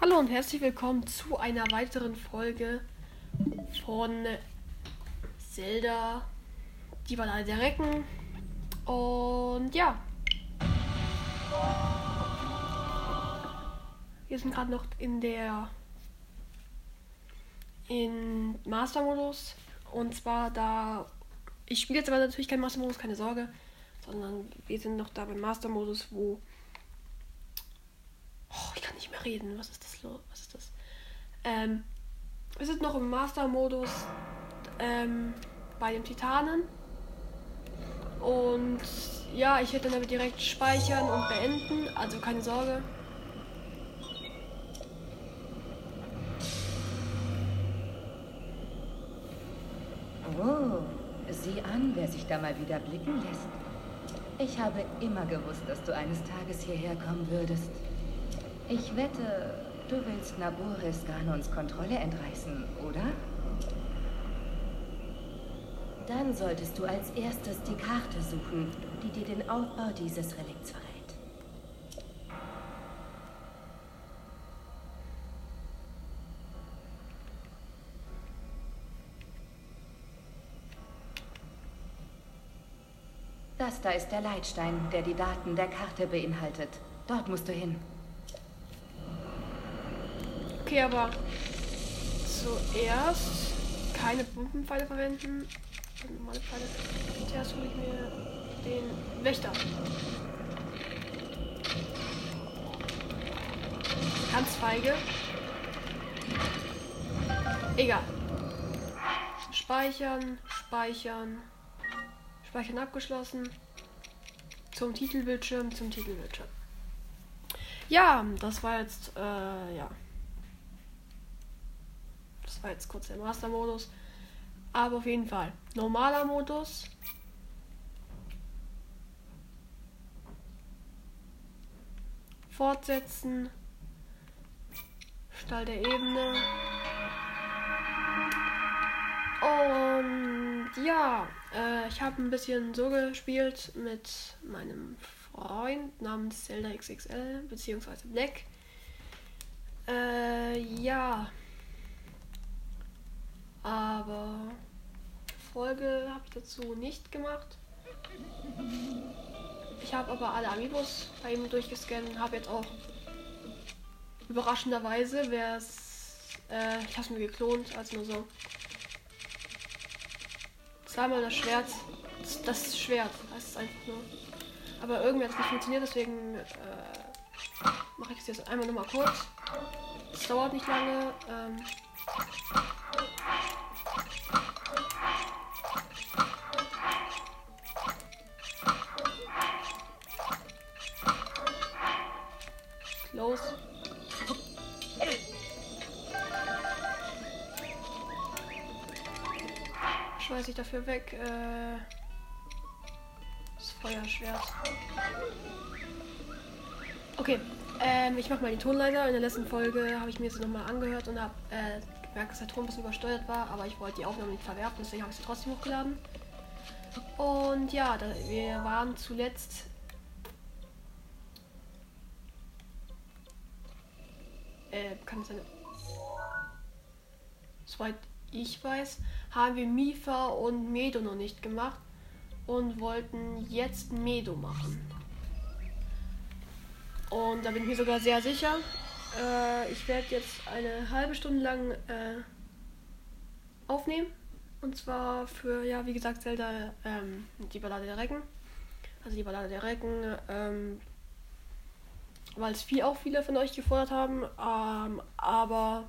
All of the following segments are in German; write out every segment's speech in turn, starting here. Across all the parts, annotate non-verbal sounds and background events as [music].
Hallo und herzlich willkommen zu einer weiteren Folge von Zelda, die Ballade der Recken. Und ja. Wir sind gerade noch in der in Master-Modus. Und zwar da. Ich spiele jetzt aber natürlich kein Master-Modus, keine Sorge. Sondern wir sind noch da beim Master-Modus, wo Oh, ich kann nicht mehr reden. Was ist das? Was ist das? Ähm, wir sind noch im Master-Modus ähm, bei den Titanen. Und ja, ich werde dann aber direkt speichern und beenden. Also keine Sorge. Oh, sieh an, wer sich da mal wieder blicken lässt. Ich habe immer gewusst, dass du eines Tages hierher kommen würdest. Ich wette, du willst Naboris Ganons Kontrolle entreißen, oder? Dann solltest du als erstes die Karte suchen, die dir den Aufbau dieses Relikts verrät. Das da ist der Leitstein, der die Daten der Karte beinhaltet. Dort musst du hin. Okay, aber zuerst keine Bombenpfeile verwenden. Normale Pfeile. Zuerst hole ich mir den Wächter. Ganz feige. Egal. Speichern, speichern. Speichern abgeschlossen. Zum Titelbildschirm, zum Titelbildschirm. Ja, das war jetzt, äh, ja. Das war jetzt kurz der Master-Modus. Aber auf jeden Fall. Normaler Modus. Fortsetzen. Stall der Ebene. Und ja, äh, ich habe ein bisschen so gespielt mit meinem Freund namens Zelda XXL beziehungsweise Black. Äh, ja. Aber Folge habe ich dazu nicht gemacht. Ich habe aber alle Amiibos bei ihm durchgescannt. Habe jetzt auch überraschenderweise, wer es. Äh, ich habe es mir geklont, als nur so. Zweimal das Schwert. Das, das Schwert. Das ist einfach nur. Aber irgendwie hat es nicht funktioniert, deswegen äh, mache ich es jetzt einmal nochmal kurz. Es dauert nicht lange. Ähm, dafür weg. Äh, das Feuerschwert. Okay, ähm, ich mach mal die Tonleiter. In der letzten Folge habe ich mir jetzt nochmal angehört und habe äh, gemerkt, dass der Ton ein bisschen übersteuert war, aber ich wollte die Aufnahme nicht verwerfen, deswegen habe ich sie trotzdem hochgeladen. Und ja, da, wir waren zuletzt äh, kann es sein. Soweit ich weiß, haben wir Mifa und Medo noch nicht gemacht und wollten jetzt Medo machen. Und da bin ich mir sogar sehr sicher. Äh, ich werde jetzt eine halbe Stunde lang äh, aufnehmen. Und zwar für, ja, wie gesagt, Zelda, ähm, die Ballade der Recken. Also die Ballade der Recken, ähm, weil es viel auch viele von euch gefordert haben. Ähm, aber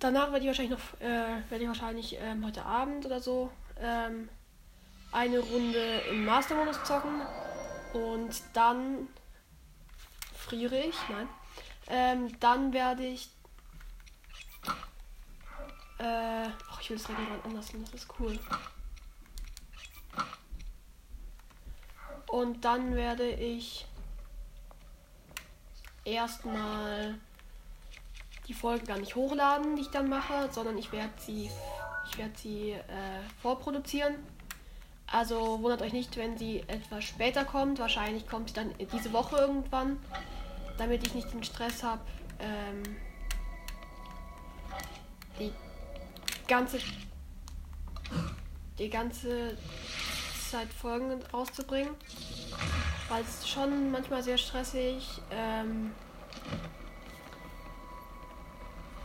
danach werde ich wahrscheinlich noch, äh, werde ich wahrscheinlich ähm, heute Abend oder so ähm, eine Runde im Master-Modus zocken und dann friere ich, nein. Ähm, dann werde ich äh, oh, ich will das Regelbrand anders nehmen, das ist cool. Und dann werde ich erstmal die Folge gar nicht hochladen, die ich dann mache, sondern ich werde sie, ich werde sie äh, vorproduzieren. Also wundert euch nicht, wenn sie etwas später kommt. Wahrscheinlich kommt sie dann diese Woche irgendwann, damit ich nicht den Stress habe, ähm, die ganze die ganze Zeit Folgen rauszubringen, weil es schon manchmal sehr stressig. Ähm,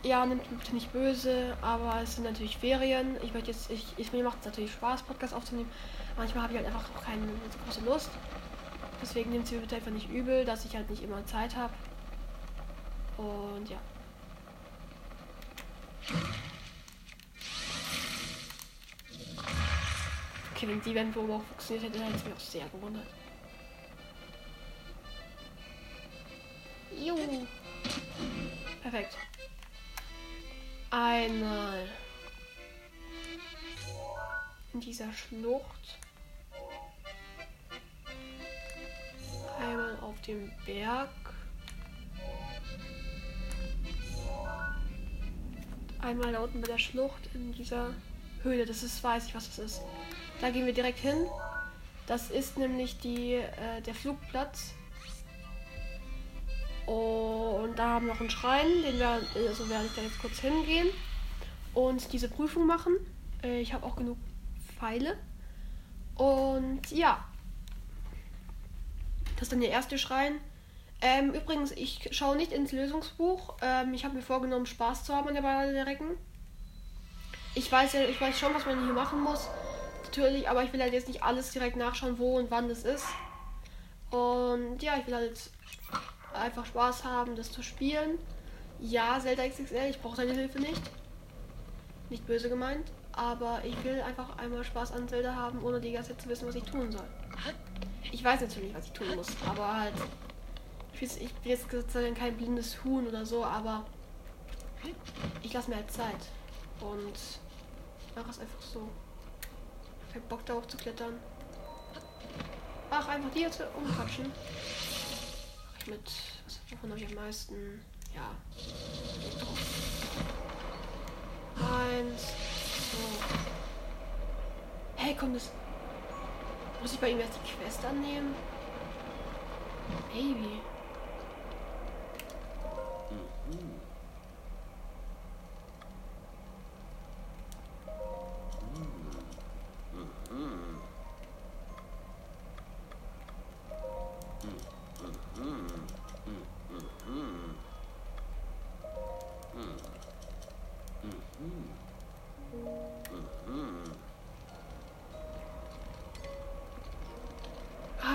ja, nimmt bitte nicht böse, aber es sind natürlich Ferien. Ich möchte jetzt, ich, ich mir macht es natürlich Spaß, Podcast aufzunehmen. Manchmal habe ich halt einfach auch keine so große Lust. Deswegen nimmt sie bitte einfach nicht übel, dass ich halt nicht immer Zeit habe. Und ja. Okay, wenn die Wendwurm auch funktioniert hätte, hätte es mich auch sehr gewundert. Jo. Perfekt. Einmal in dieser Schlucht. Einmal auf dem Berg. Einmal da unten bei der Schlucht in dieser Höhle. Das ist, weiß ich, was das ist. Da gehen wir direkt hin. Das ist nämlich die, äh, der Flugplatz. Und da haben wir noch einen Schrein, den wir, also werde ich da jetzt kurz hingehen und diese Prüfung machen. Äh, ich habe auch genug Pfeile. Und ja, das ist dann der erste Schrein. Ähm, übrigens, ich schaue nicht ins Lösungsbuch. Ähm, ich habe mir vorgenommen, Spaß zu haben an der Ballade der Recken. Ich weiß ja, ich weiß schon, was man hier machen muss natürlich, aber ich will halt jetzt nicht alles direkt nachschauen, wo und wann das ist. Und ja, ich will halt einfach Spaß haben, das zu spielen. Ja, Zelda XXL, ich brauche deine Hilfe nicht. Nicht böse gemeint, aber ich will einfach einmal Spaß an Zelda haben, ohne die ganze Zeit zu wissen, was ich tun soll. Ich weiß natürlich, was ich tun muss, aber halt. Ich bin jetzt sozusagen kein blindes Huhn oder so, aber ich lasse mir halt Zeit. Und mache es einfach so keinen Bock darauf zu klettern. Ach, einfach die jetzt umquatschen. Mit. Wovon habe ich am meisten? Ja. Eins. So. Hey, komm, das. Muss ich bei ihm jetzt die Quest annehmen? Baby.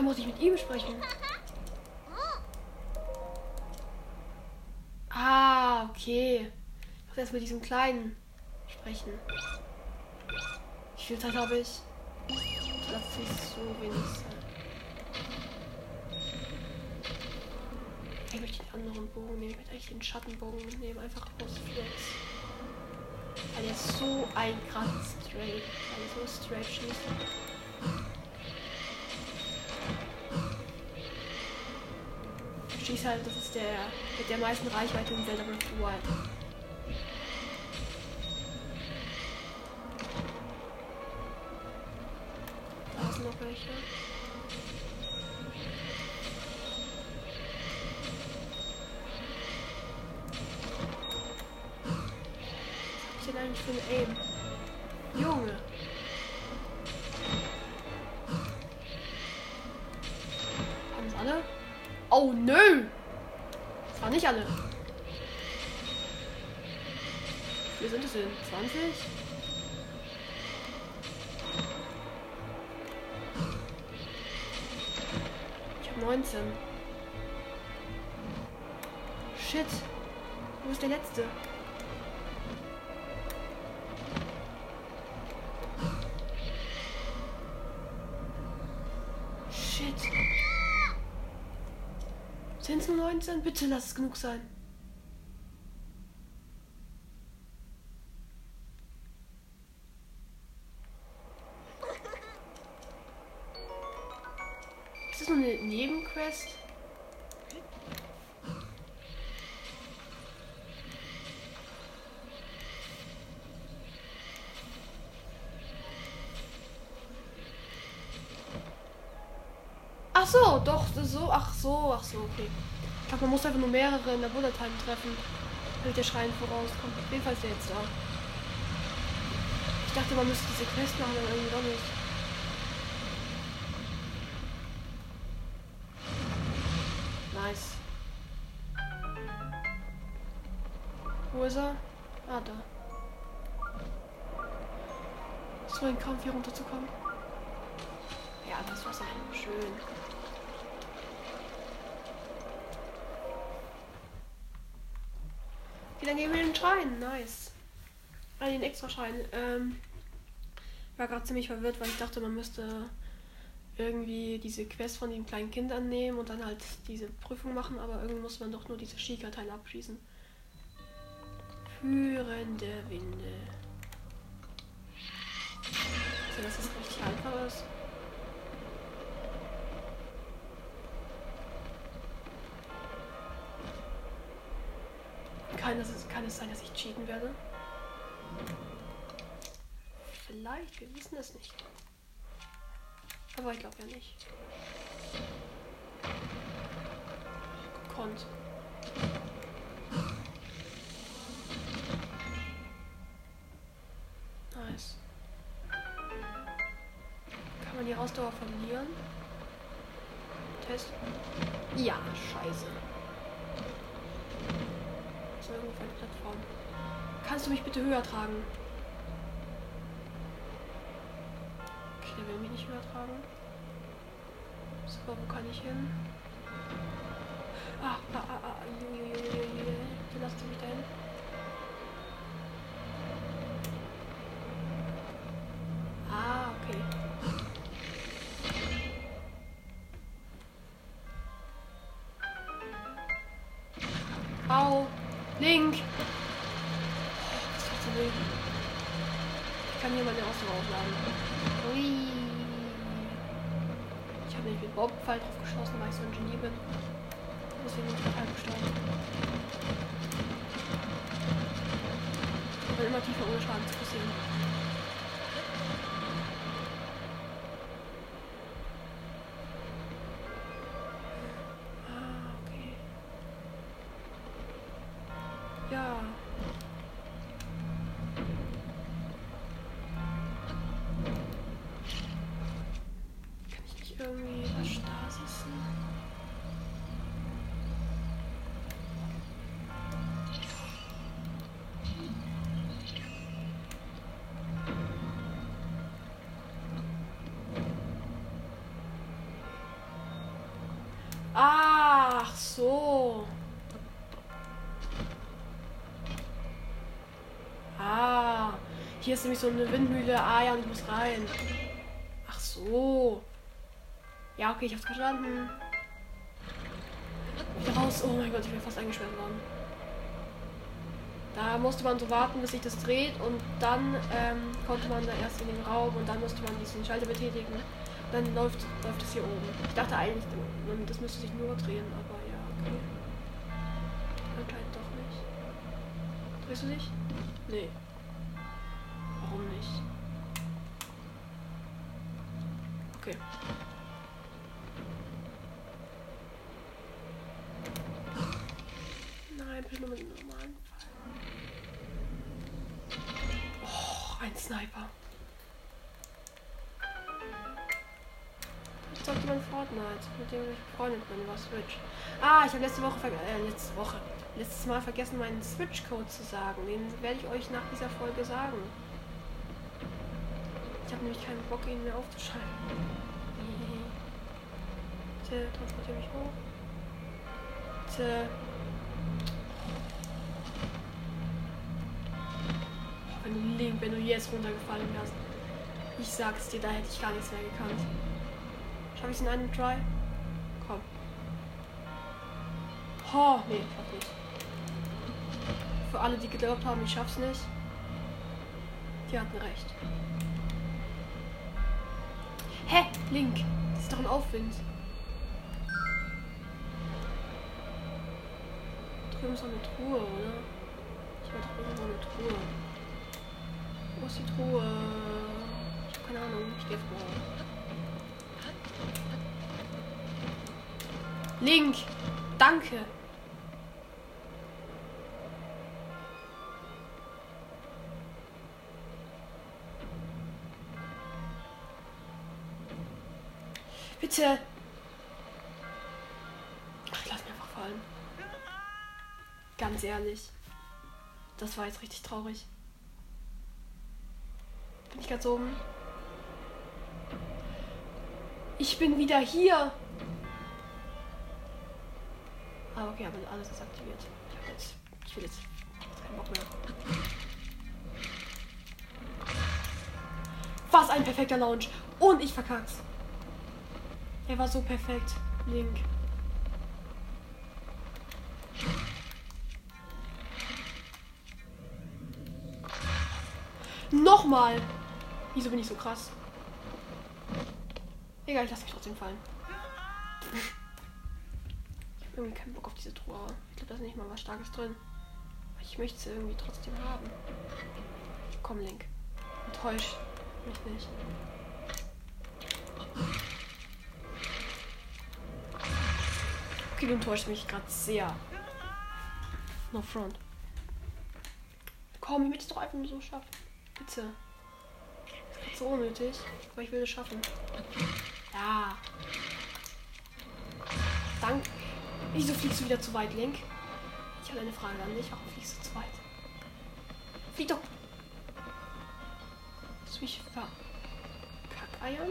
Muss ich mit ihm sprechen? Ah, okay. Ich muss erst mit diesem Kleinen sprechen. Wie viel Zeit habe ich? Lass es so wenig sein. Ich möchte den anderen Bogen nehmen. Ich möchte eigentlich den Schattenbogen mitnehmen. Einfach aus Flex. Weil er ist so ein krasses Straight. Er so straight schießt. Schießt halt, das ist der mit der meisten Reichweite in Zelda Breath of the Wild. Da sind noch welche. Was hab ich denn eigentlich für ein Aim? Junge. Haben alle? Oh nö! Das waren nicht alle. Wir sind es denn? 20? Ich habe 19. Shit. Wo ist der letzte? 19? Bitte lass es genug sein. Ist das nur eine Nebenquest? Ach so, doch, so, ach so, ach so, okay. glaube, man muss einfach nur mehrere in der Bullet treffen, damit der Schrein vorauskommt. Auf jeden Fall ist der jetzt da. Ich dachte, man müsste diese Quest machen, aber irgendwie doch nicht. Nice. Wo ist er? Ah, da. So ein Kampf hier runterzukommen. Okay, dann gehen wir in den Schrein. Nice. Ah, den extra Schrein. Ähm, war gerade ziemlich verwirrt, weil ich dachte, man müsste irgendwie diese Quest von dem kleinen Kind annehmen und dann halt diese Prüfung machen, aber irgendwie muss man doch nur diese Schika-Teile abschließen. Führende Winde. Also, dass das richtig einfach ist. Kann es, kann es sein, dass ich cheaten werde? Vielleicht, wir wissen es nicht. Aber ich glaube ja nicht. Gekonnt. Nice. Kann man die Ausdauer verlieren? Test. Ja, scheiße. Irgendwo eine Plattform. Kannst du mich bitte höher tragen? Okay, der will mich nicht höher tragen. Super, wo kann ich hin? Ah, ah, ah, ah, jujujujujujujuj. Dann lasst ein Genie bin. Deswegen bin ich gerade halb gestorben. Und immer tiefer ohne Schaden zu passieren. Ach so. Ah, hier ist nämlich so eine Windmühle. Ah ja, und ich muss rein. Ach so. Ja, okay, ich hab's verstanden. Wieder raus. Oh mein Gott, ich bin fast eingesperrt worden. Da musste man so warten, bis sich das dreht und dann ähm, konnte man da erst in den Raum und dann musste man diesen Schalter betätigen. Dann läuft, läuft es hier oben. Ich dachte eigentlich, das müsste sich nur drehen, aber Du dich? Nee. Warum nicht? Okay. Nein, bitte nur mit dem normalen Pfeil. Oh, ein Sniper. Zockte mein Fortnite, mit dem ich befreundet bin über Switch. Ah, ich habe letzte Woche, äh, letzte Woche, letztes Mal vergessen, meinen Switch-Code zu sagen. Den werde ich euch nach dieser Folge sagen. Ich habe nämlich keinen Bock, ihn mehr aufzuschalten. Bitte, transportiere mich hoch. Bitte. Wenn du wenn du jetzt runtergefallen wärst. Ich sag's dir, da hätte ich gar nichts mehr gekannt. Schaffe ich es in einem Try? Komm. Oh, nee, schaff nicht. Für alle, die geglaubt haben, ich schaff's nicht. Die hatten recht. Hä? Link. Das ist doch ein Aufwind. Drüben ist noch eine Truhe, oder? Ich war doch irgendwo eine Truhe. Wo ist die Truhe? Ich hab keine Ahnung. Ich geh vor. Link, danke. Bitte. Ach, lass mich einfach fallen. Ganz ehrlich. Das war jetzt richtig traurig. Bin ich ganz oben? Ich bin wieder hier. Ah, okay, aber alles ist aktiviert. Ich, jetzt, ich will jetzt keinen Bock mehr. Was ein perfekter Launch. Und ich verkack's. Er war so perfekt. Link. Nochmal. Wieso bin ich so krass? Egal, ich lasse mich trotzdem fallen. Irgendwie keinen Bock auf diese Truhe. Ich glaube, da ist nicht mal was Starkes drin. Ich möchte sie irgendwie trotzdem haben. Komm, Link. Enttäusch mich nicht. Okay, du enttäuschst mich gerade sehr. No front. Komm, ich möchte es doch einfach nur so schaffen. Bitte. Das ist so unnötig, aber ich will es schaffen. Ja. Dank. Wieso fliegst du wieder zu weit, Link? Ich habe eine Frage an dich. Warum fliegst du zu weit? Flieg doch. Willst du mich verkackeiern?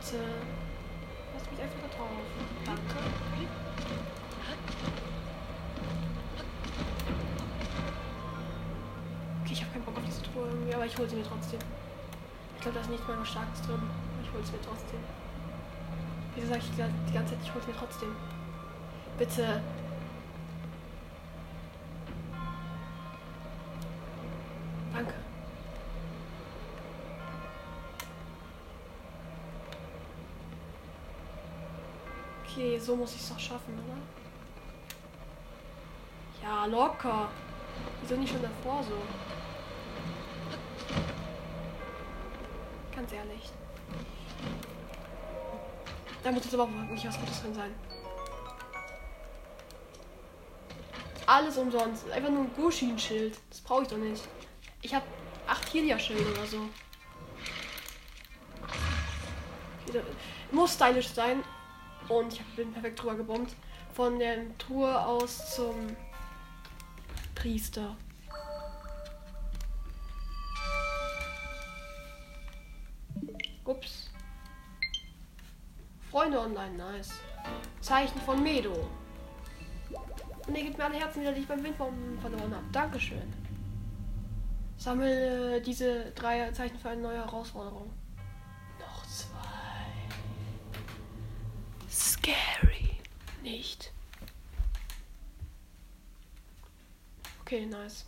Bitte. Lass mich einfach da drauf. Danke. Aber ich hole sie mir trotzdem. Ich glaube, da ist nichts mehr Starkes drin. Ich hole sie mir trotzdem. Wieso sage ich die ganze Zeit, ich hole sie mir trotzdem? Bitte. Danke. Okay, so muss ich es doch schaffen, oder? Ja, locker. Wieso nicht schon davor so? Ganz ehrlich. Da muss jetzt aber auch nicht was Gutes drin sein. Alles umsonst. Einfach nur ein Gushin-Schild. Das brauche ich doch nicht. Ich habe 8 Helia-Schilde oder so. Muss stylisch sein. Und ich bin perfekt drüber gebombt. Von der Truhe aus zum Priester. Freunde online, nice. Zeichen von Medo. Und er gibt mir alle Herzen wieder, die ich beim Windbaum verloren habe. Dankeschön. Sammle diese drei Zeichen für eine neue Herausforderung. Noch zwei. Scary. Nicht. Okay, nice.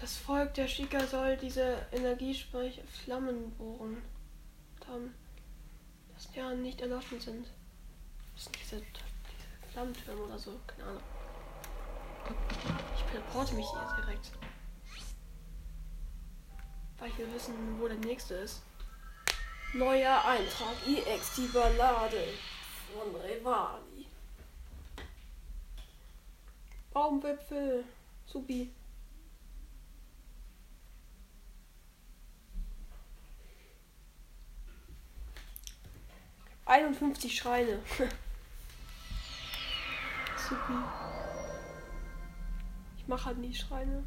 Das Volk der Shika soll diese Energiespeicher Flammen bohren. Haben, dass ja nicht erloschen sind. Das sind diese, diese Flammentürme oder so, keine Ahnung. Ich teleporte mich hier direkt. Weil ich will wissen, wo der nächste ist. Neuer Eintrag. IX, die Ballade von Revali. Baumwipfel. Supi. Einundfünfzig Schreine. [laughs] Supi. Ich mache halt nie Schreine.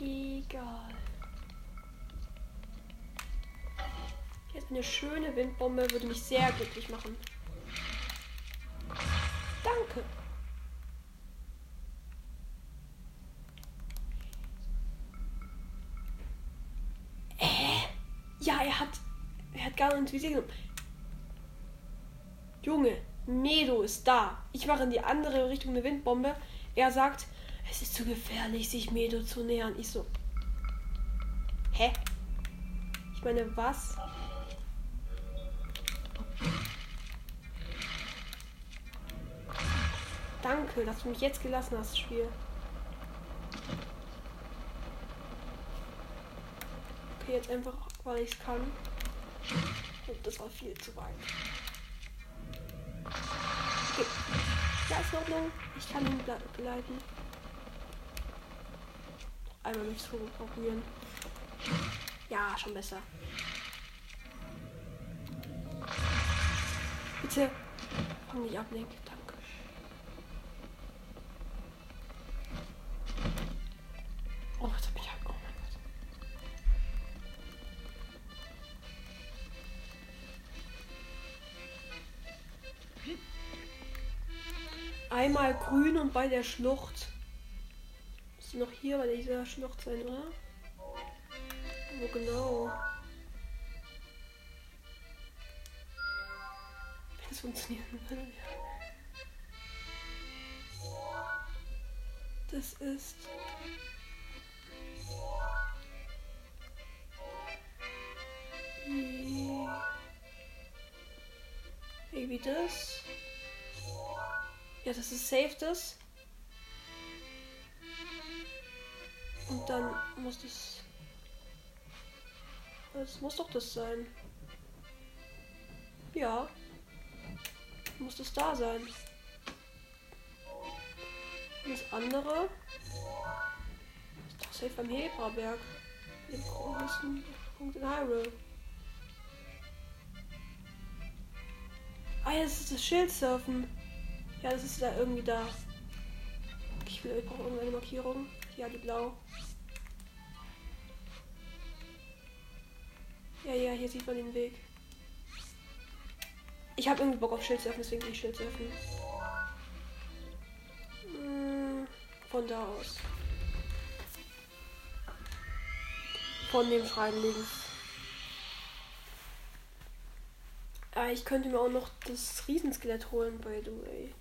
Egal. Jetzt eine schöne Windbombe würde mich sehr glücklich machen. Danke. Äh? Ja, er hat. Er hat gar nicht Visier genommen. Junge, Medo ist da. Ich mache in die andere Richtung eine Windbombe. Er sagt, es ist zu gefährlich, sich Medo zu nähern. Ich so. Hä? Ich meine, was? Danke, dass du mich jetzt gelassen hast, Spiel. Okay, jetzt einfach, weil ich es kann. Und das war viel zu weit. Ja, ist in Ordnung. Ich kann ihn begleiten. Einmal mich so probieren. Ja, schon besser. Bitte fang nicht ab, Link. Einmal grün und bei der Schlucht. Ist noch hier bei dieser Schlucht sein, oder? Wo genau? Wenn es funktionieren würde. Das ist. Maybe das. Ja, das ist safe das. Und dann muss das. Das muss doch das sein. Ja. Muss das da sein. Und das andere ist doch safe beim Hebraberg. Dem größten Punkt in Hyrule. Ah das ist das Schildsurfen. Ja, das ist da irgendwie da. Ich will, ich brauche irgendeine Markierung. Ja, die blau. Ja, ja, hier sieht man den Weg. Ich habe irgendwie Bock auf Schildsurfen, deswegen will ich Schildsurfen. Hm, von da aus. Von dem Schrein links. Ah, ich könnte mir auch noch das Riesenskelett holen, by the way.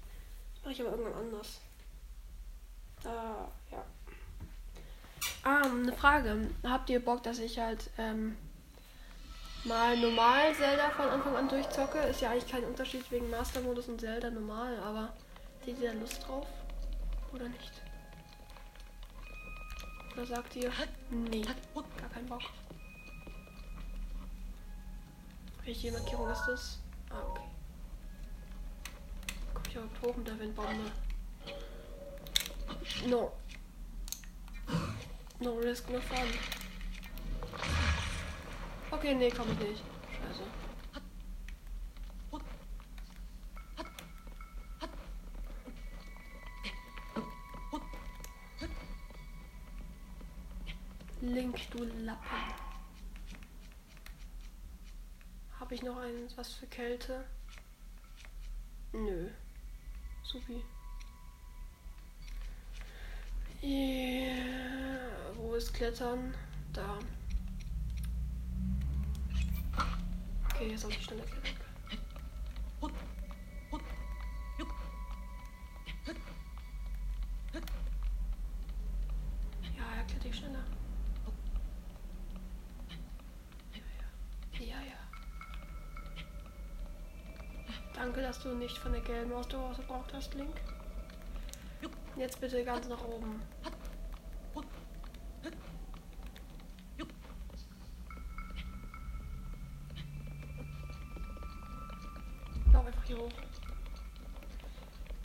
Mache ich aber irgendwann anders. Ah, ja. Ah, eine Frage. Habt ihr Bock, dass ich halt ähm, mal normal Zelda von Anfang an durchzocke? Ist ja eigentlich kein Unterschied wegen Master-Modus und Zelda normal, aber seht ihr da Lust drauf? Oder nicht? Oder sagt ihr, nee, gar keinen Bock? Welche Markierung ist das? Ah, okay. Ich überhaupt hoch der Windbombe? No. No risk, no fun. Okay, nee, komm ich nicht. Scheiße. Link, du Lappen. Habe ich noch ein was für Kälte? Nö. Supi. Yeah. Wo ist Klettern? Da. Okay, jetzt habe ich schneller klettern können. Ja, er klettert ich schneller. Ja, ja. Ja, ja. Danke, dass du nicht von der gelben Ausdauer verbraucht hast, Link. Jetzt bitte ganz nach oben. Lauf einfach hier hoch.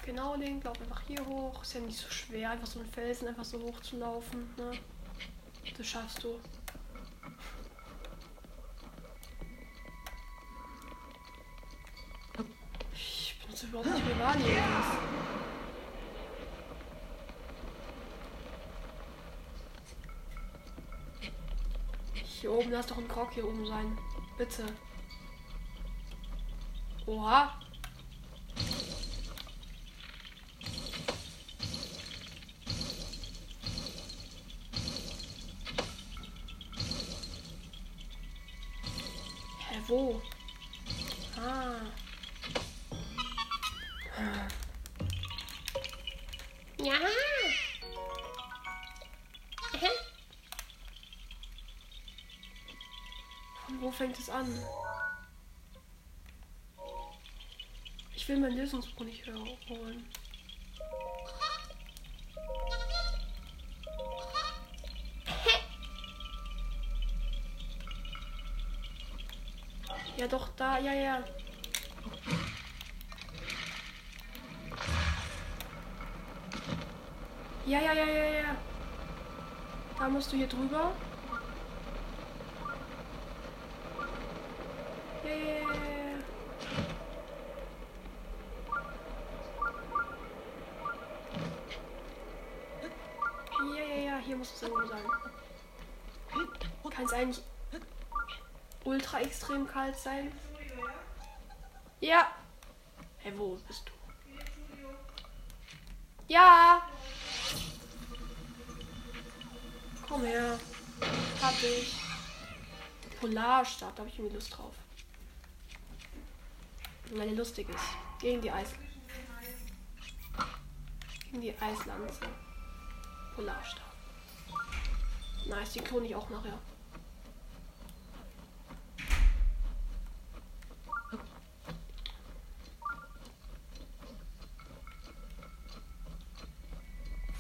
Genau, Link, lauf einfach hier hoch. Ist ja nicht so schwer, einfach so einen Felsen einfach so hoch zu laufen. Ne? Das schaffst du. Hier oben, lass doch ein Krog hier oben sein. Bitte. Oha. Hä, wo? Fängt es an? Ich will mein Lösungsbuch nicht holen. Ja, doch, da, ja, ja. Ja, ja, ja, ja, ja. Da musst du hier drüber. Ja, ja, ja, hier muss es irgendwo sein. Kann es eigentlich ultra extrem kalt sein? Ja. Hey, wo bist du? Ja. Komm her. Hab ich. Polarstadt, da habe ich irgendwie Lust drauf. Weil die lustig ist. Gegen die Eis. Gegen die Eislanze. Polarstadt. Nice, die klone ich auch nachher.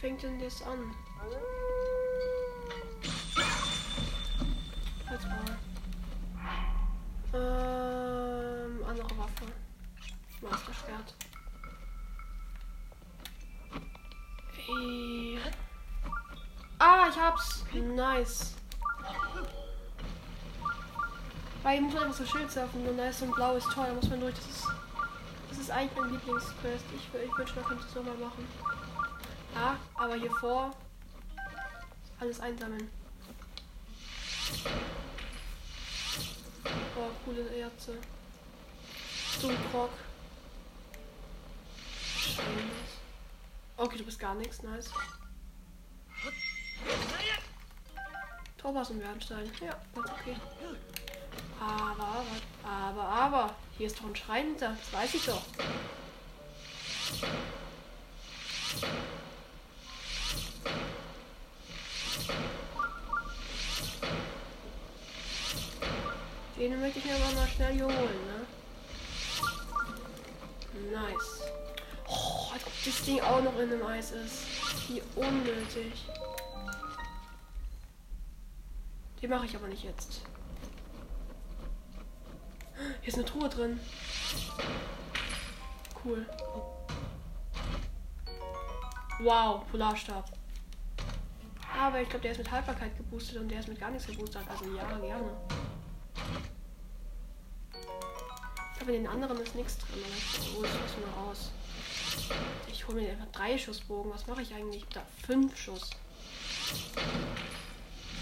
Fängt denn das an? Meisterschwert. Ey. Ah, ich hab's. Nice. Weil ich muss einfach so Schild surfen und da ist so ein blaues Tor, da muss man durch. Das ist, das ist eigentlich mein Lieblingsquest. Ich, ich wünsche, man könnte es so mal machen. Ja, aber hier vor alles einsammeln. Oh, coole Erze. So ein Krog. Okay, du bist gar nichts, nice. Thomas und Bernstein. Ja, ganz okay. Aber, aber, aber, aber. Hier ist doch ein Schrein hinter. Das weiß ich doch. Den möchte ich mir aber mal schnell hier holen, ne? Nice. Das Ding auch noch in dem Eis ist. Wie unnötig. Den mache ich aber nicht jetzt. Hier ist eine Truhe drin. Cool. Wow, Polarstab. Aber ich glaube, der ist mit Haltbarkeit geboostet und der ist mit gar nichts geboostet. Also ja, gerne. Aber in den anderen ist nichts drin. Oh, ich muss mal raus. Ich hole mir einfach drei Schussbogen. Was mache ich eigentlich? Da fünf Schuss.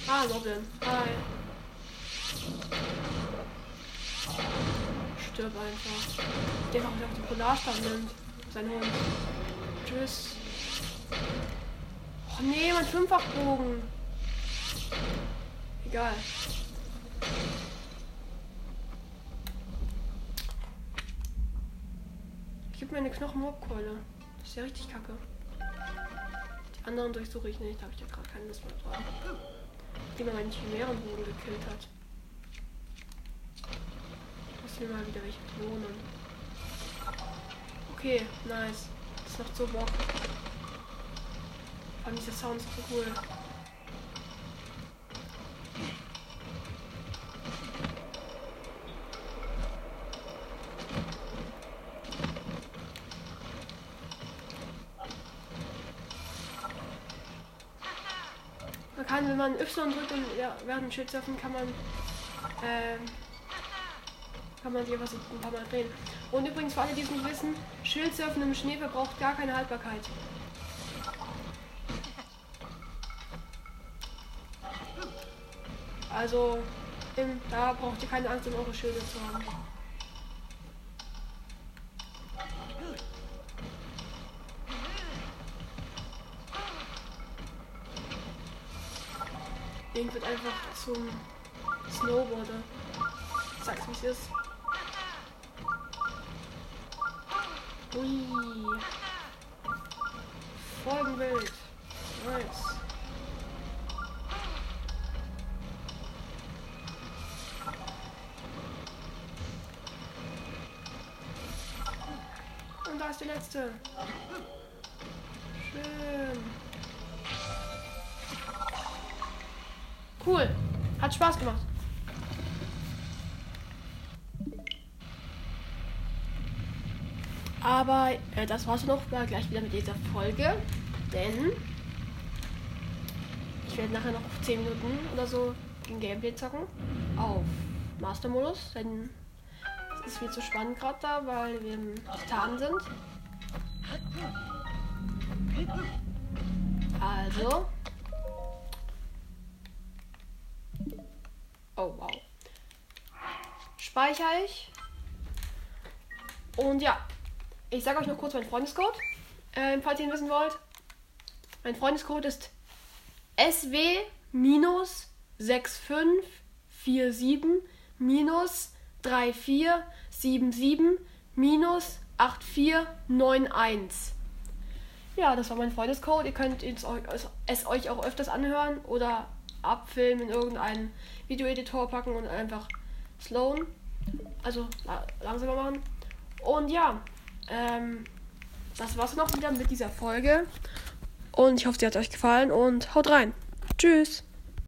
Ah, Goblin. Hi. Stirb einfach. Der einfach auf den Polarstern nimmt. Sein Hund. Tschüss. Oh nee, mein Fünffachbogen. Egal. Gebe mir eine Knochenmobkeule. Das ist ja richtig kacke. Die anderen durchsuche ich nicht, da habe ich ja gerade keine Lust mehr drauf. Die man meinen Chimärenboden gekillt hat. Muss mir mal wieder welche klonen. Okay, nice. Das macht so Bock. Vor allem dieser Sound ist so cool. Man kann, wenn man Y drückt und ja, während dem Schild surfen, kann man ähm, kann man einfach so ein paar Mal drehen. Und übrigens, für alle, die es nicht wissen, Schildsurfen im Schnee verbraucht gar keine Haltbarkeit. Also, im, da braucht ihr keine Angst, um eure Schilde zu haben. Link wird einfach zum Snowboarder. Sag's wie es ist. Ui. Folgenbild. Nice. Und da ist der letzte. Schön. Cool. Hat Spaß gemacht. Aber äh, das war's noch mal gleich wieder mit dieser Folge. Denn ich werde nachher noch auf 10 Minuten oder so ein Gameplay zocken. Auf Mastermodus. Denn es ist viel zu spannend gerade da, weil wir im Titan sind. Also. Oh, wow. Speichere ich. Und ja, ich sage euch noch kurz meinen Freundescode, äh, falls ihr ihn wissen wollt. Mein Freundescode ist SW-6547 3477 8491. Ja, das war mein Freundescode. Ihr könnt es euch auch öfters anhören oder abfilmen in irgendeinen Videoeditor packen und einfach slowen. Also langsamer machen. Und ja, ähm, das war's noch wieder mit dieser Folge. Und ich hoffe, sie hat euch gefallen und haut rein. Tschüss.